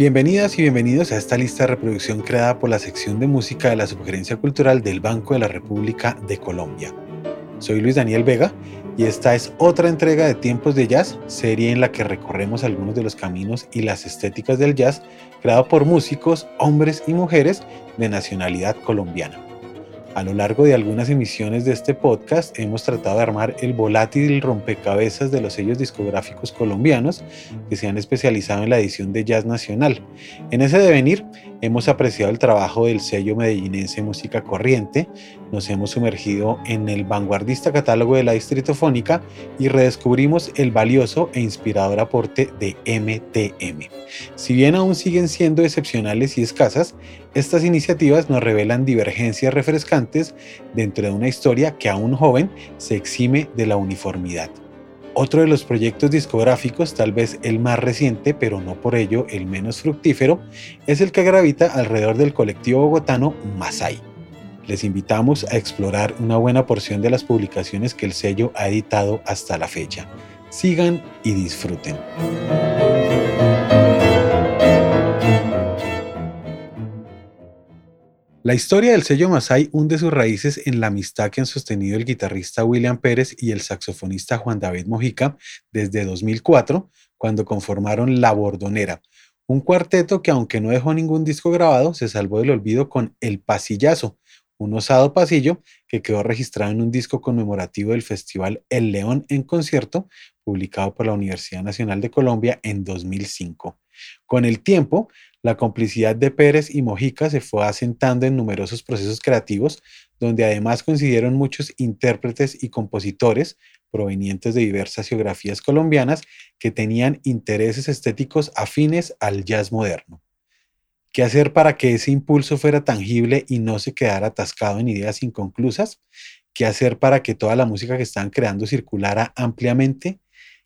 Bienvenidas y bienvenidos a esta lista de reproducción creada por la sección de música de la Sugerencia Cultural del Banco de la República de Colombia. Soy Luis Daniel Vega y esta es otra entrega de Tiempos de Jazz, serie en la que recorremos algunos de los caminos y las estéticas del jazz creado por músicos, hombres y mujeres de nacionalidad colombiana. A lo largo de algunas emisiones de este podcast hemos tratado de armar el volátil rompecabezas de los sellos discográficos colombianos que se han especializado en la edición de jazz nacional. En ese devenir hemos apreciado el trabajo del sello medellinense Música Corriente, nos hemos sumergido en el vanguardista catálogo de la Distritofónica y redescubrimos el valioso e inspirador aporte de MTM. Si bien aún siguen siendo excepcionales y escasas, estas iniciativas nos revelan divergencias refrescantes dentro de una historia que aún joven se exime de la uniformidad. Otro de los proyectos discográficos, tal vez el más reciente, pero no por ello el menos fructífero, es el que gravita alrededor del colectivo bogotano Masai les invitamos a explorar una buena porción de las publicaciones que el sello ha editado hasta la fecha. Sigan y disfruten. La historia del sello Masai hunde sus raíces en la amistad que han sostenido el guitarrista William Pérez y el saxofonista Juan David Mojica desde 2004, cuando conformaron La Bordonera, un cuarteto que aunque no dejó ningún disco grabado, se salvó del olvido con El Pasillazo, un osado pasillo que quedó registrado en un disco conmemorativo del Festival El León en concierto, publicado por la Universidad Nacional de Colombia en 2005. Con el tiempo, la complicidad de Pérez y Mojica se fue asentando en numerosos procesos creativos, donde además coincidieron muchos intérpretes y compositores provenientes de diversas geografías colombianas que tenían intereses estéticos afines al jazz moderno. ¿Qué hacer para que ese impulso fuera tangible y no se quedara atascado en ideas inconclusas? ¿Qué hacer para que toda la música que están creando circulara ampliamente?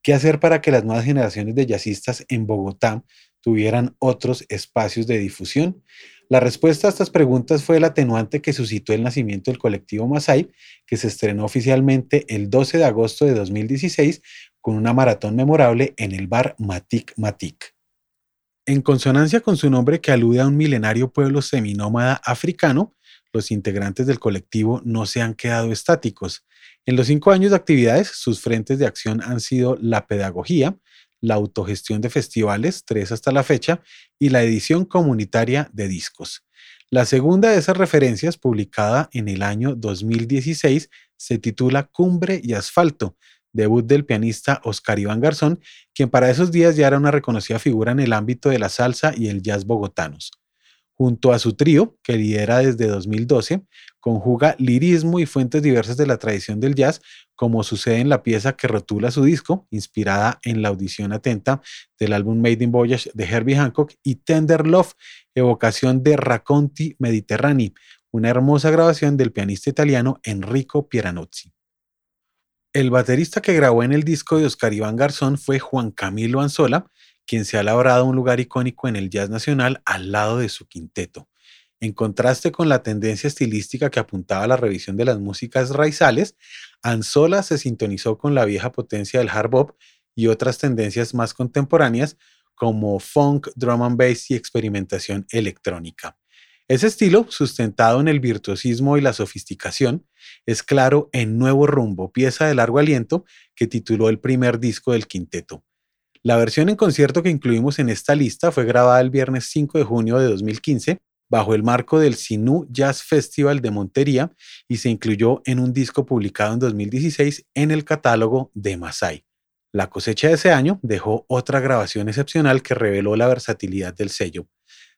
¿Qué hacer para que las nuevas generaciones de jazzistas en Bogotá tuvieran otros espacios de difusión? La respuesta a estas preguntas fue el atenuante que suscitó el nacimiento del colectivo Masai, que se estrenó oficialmente el 12 de agosto de 2016 con una maratón memorable en el bar Matic Matic. En consonancia con su nombre que alude a un milenario pueblo seminómada africano, los integrantes del colectivo no se han quedado estáticos. En los cinco años de actividades, sus frentes de acción han sido la pedagogía, la autogestión de festivales, tres hasta la fecha, y la edición comunitaria de discos. La segunda de esas referencias, publicada en el año 2016, se titula Cumbre y Asfalto, debut del pianista Oscar Iván Garzón, quien para esos días ya era una reconocida figura en el ámbito de la salsa y el jazz bogotanos. Junto a su trío, que lidera desde 2012, conjuga lirismo y fuentes diversas de la tradición del jazz, como sucede en la pieza que rotula su disco, inspirada en la audición atenta del álbum Made in Voyage de Herbie Hancock, y Tender Love, evocación de Racconti Mediterranei, una hermosa grabación del pianista italiano Enrico Pieranozzi. El baterista que grabó en el disco de Oscar Iván Garzón fue Juan Camilo Anzola, quien se ha labrado un lugar icónico en el jazz nacional al lado de su quinteto. En contraste con la tendencia estilística que apuntaba a la revisión de las músicas raizales, Anzola se sintonizó con la vieja potencia del hard bop y otras tendencias más contemporáneas como funk, drum and bass y experimentación electrónica. Ese estilo, sustentado en el virtuosismo y la sofisticación, es claro en Nuevo Rumbo, pieza de largo aliento que tituló el primer disco del quinteto. La versión en concierto que incluimos en esta lista fue grabada el viernes 5 de junio de 2015 bajo el marco del Sinú Jazz Festival de Montería y se incluyó en un disco publicado en 2016 en el catálogo de Masai. La cosecha de ese año dejó otra grabación excepcional que reveló la versatilidad del sello.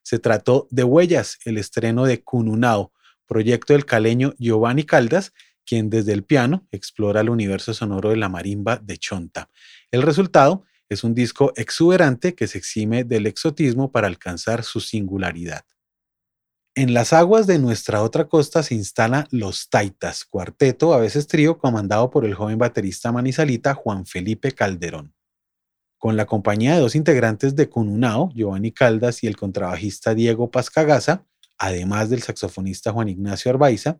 Se trató de Huellas, el estreno de Cununao, proyecto del caleño Giovanni Caldas, quien desde el piano explora el universo sonoro de la marimba de Chonta. El resultado es un disco exuberante que se exime del exotismo para alcanzar su singularidad. En las aguas de nuestra otra costa se instala Los Taitas, cuarteto, a veces trío, comandado por el joven baterista manizalita Juan Felipe Calderón con la compañía de dos integrantes de Cununao, Giovanni Caldas y el contrabajista Diego Pascagasa, además del saxofonista Juan Ignacio Arbaiza,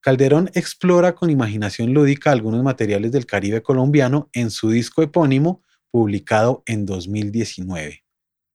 Calderón explora con imaginación lúdica algunos materiales del Caribe colombiano en su disco epónimo publicado en 2019.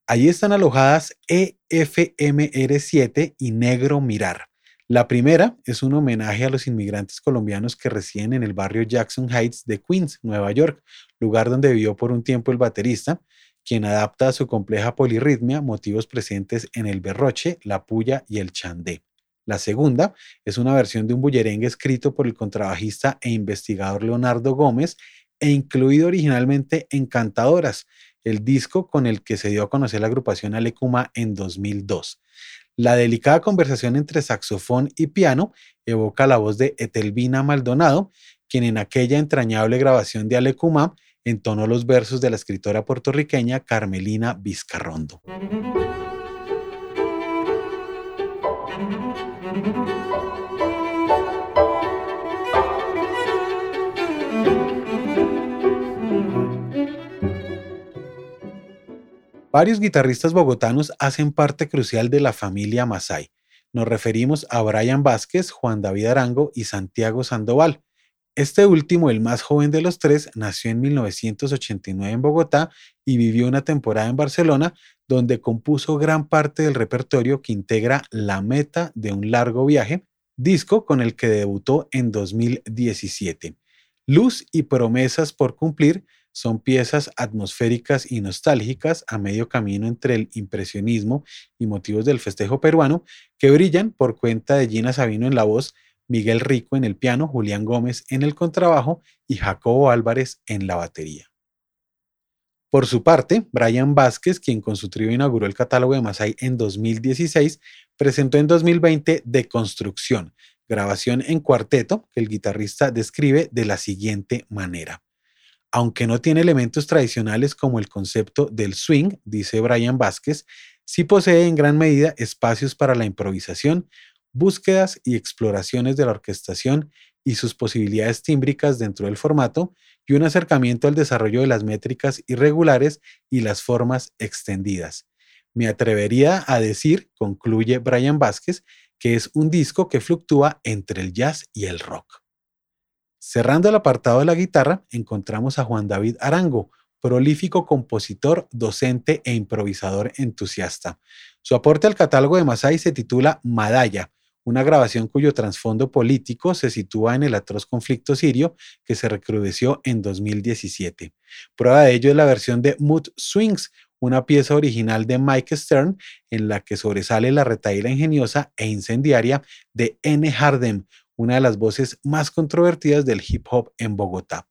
Ahí están alojadas EFMR7 y Negro Mirar. La primera es un homenaje a los inmigrantes colombianos que residen en el barrio Jackson Heights de Queens, Nueva York, lugar donde vivió por un tiempo el baterista, quien adapta a su compleja polirritmia motivos presentes en el berroche, la puya y el chandé. La segunda es una versión de un bullerengue escrito por el contrabajista e investigador Leonardo Gómez e incluido originalmente en Cantadoras, el disco con el que se dio a conocer la agrupación Alecuma en 2002. La delicada conversación entre saxofón y piano evoca la voz de Etelvina Maldonado, quien en aquella entrañable grabación de Alecumá entonó los versos de la escritora puertorriqueña Carmelina Vizcarrondo. Varios guitarristas bogotanos hacen parte crucial de la familia Masai. Nos referimos a Brian Vázquez, Juan David Arango y Santiago Sandoval. Este último, el más joven de los tres, nació en 1989 en Bogotá y vivió una temporada en Barcelona, donde compuso gran parte del repertorio que integra La Meta de un largo viaje, disco con el que debutó en 2017. Luz y promesas por cumplir son piezas atmosféricas y nostálgicas a medio camino entre el impresionismo y motivos del festejo peruano que brillan por cuenta de Gina Sabino en la voz, Miguel Rico en el piano, Julián Gómez en el contrabajo y Jacobo Álvarez en la batería. Por su parte, Brian Vázquez, quien con su trío inauguró el catálogo de Masai en 2016, presentó en 2020 Deconstrucción, grabación en cuarteto que el guitarrista describe de la siguiente manera. Aunque no tiene elementos tradicionales como el concepto del swing, dice Brian Vázquez, sí posee en gran medida espacios para la improvisación, búsquedas y exploraciones de la orquestación y sus posibilidades tímbricas dentro del formato y un acercamiento al desarrollo de las métricas irregulares y las formas extendidas. Me atrevería a decir, concluye Brian Vázquez, que es un disco que fluctúa entre el jazz y el rock. Cerrando el apartado de la guitarra, encontramos a Juan David Arango, prolífico compositor, docente e improvisador entusiasta. Su aporte al catálogo de Masai se titula Madaya, una grabación cuyo trasfondo político se sitúa en el atroz conflicto sirio que se recrudeció en 2017. Prueba de ello es la versión de Mood Swings, una pieza original de Mike Stern en la que sobresale la retaíla ingeniosa e incendiaria de N. Hardem, una de las voces más controvertidas del hip hop en Bogotá.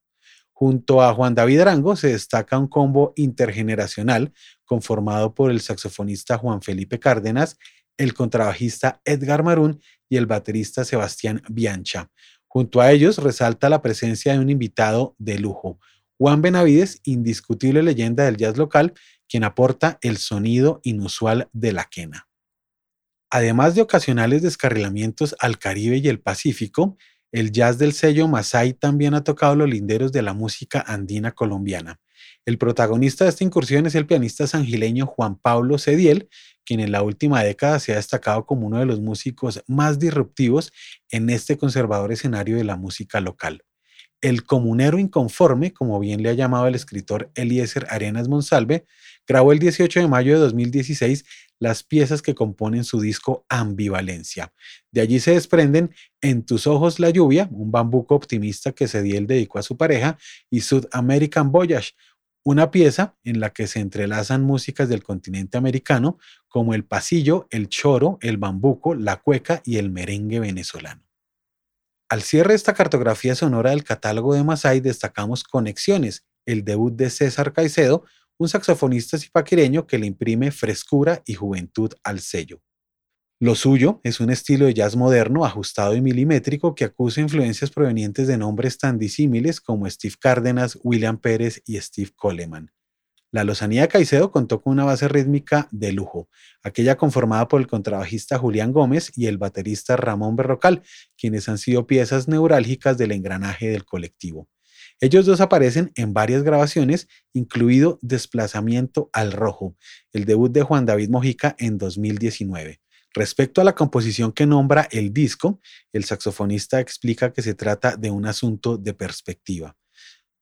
Junto a Juan David Arango se destaca un combo intergeneracional conformado por el saxofonista Juan Felipe Cárdenas, el contrabajista Edgar Marún y el baterista Sebastián Biancha. Junto a ellos resalta la presencia de un invitado de lujo, Juan Benavides, indiscutible leyenda del jazz local, quien aporta el sonido inusual de la quena. Además de ocasionales descarrilamientos al Caribe y el Pacífico, el jazz del sello Masai también ha tocado los linderos de la música andina colombiana. El protagonista de esta incursión es el pianista sangileño Juan Pablo Cediel, quien en la última década se ha destacado como uno de los músicos más disruptivos en este conservador escenario de la música local. El comunero inconforme, como bien le ha llamado el escritor Eliezer Arenas Monsalve, grabó el 18 de mayo de 2016 las piezas que componen su disco Ambivalencia. De allí se desprenden En tus ojos la lluvia, un bambuco optimista que Cediel dedicó a su pareja, y South American Voyage, una pieza en la que se entrelazan músicas del continente americano como el pasillo, el choro, el bambuco, la cueca y el merengue venezolano. Al cierre de esta cartografía sonora del catálogo de Masai destacamos Conexiones, el debut de César Caicedo, un saxofonista zipaquireño que le imprime frescura y juventud al sello. Lo suyo es un estilo de jazz moderno, ajustado y milimétrico que acusa influencias provenientes de nombres tan disímiles como Steve Cárdenas, William Pérez y Steve Coleman. La Lozanía Caicedo contó con una base rítmica de lujo, aquella conformada por el contrabajista Julián Gómez y el baterista Ramón Berrocal, quienes han sido piezas neurálgicas del engranaje del colectivo. Ellos dos aparecen en varias grabaciones, incluido Desplazamiento al Rojo, el debut de Juan David Mojica en 2019. Respecto a la composición que nombra el disco, el saxofonista explica que se trata de un asunto de perspectiva.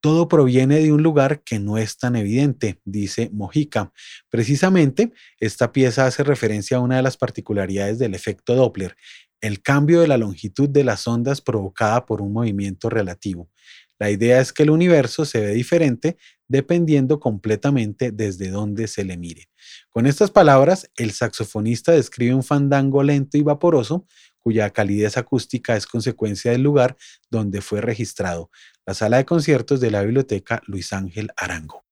Todo proviene de un lugar que no es tan evidente, dice Mojica. Precisamente, esta pieza hace referencia a una de las particularidades del efecto Doppler, el cambio de la longitud de las ondas provocada por un movimiento relativo. La idea es que el universo se ve diferente dependiendo completamente desde dónde se le mire. Con estas palabras, el saxofonista describe un fandango lento y vaporoso cuya calidez acústica es consecuencia del lugar donde fue registrado, la sala de conciertos de la Biblioteca Luis Ángel Arango.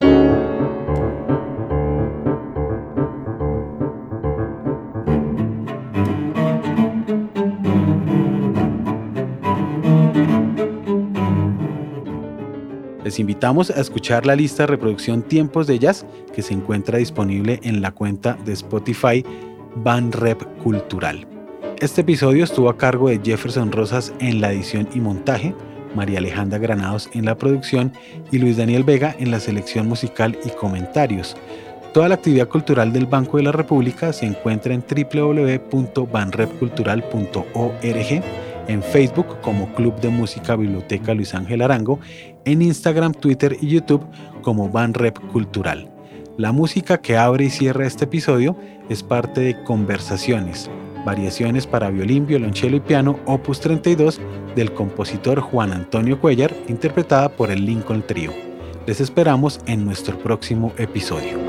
Les invitamos a escuchar la lista de reproducción Tiempos de Jazz que se encuentra disponible en la cuenta de Spotify Banrep Cultural. Este episodio estuvo a cargo de Jefferson Rosas en la edición y montaje, María Alejandra Granados en la producción y Luis Daniel Vega en la selección musical y comentarios. Toda la actividad cultural del Banco de la República se encuentra en www.banrepcultural.org, en Facebook como Club de Música Biblioteca Luis Ángel Arango, en Instagram, Twitter y YouTube como Banrep Cultural. La música que abre y cierra este episodio es parte de Conversaciones, Variaciones para violín, violonchelo y piano, opus 32 del compositor Juan Antonio Cuellar, interpretada por el Lincoln Trio. Les esperamos en nuestro próximo episodio.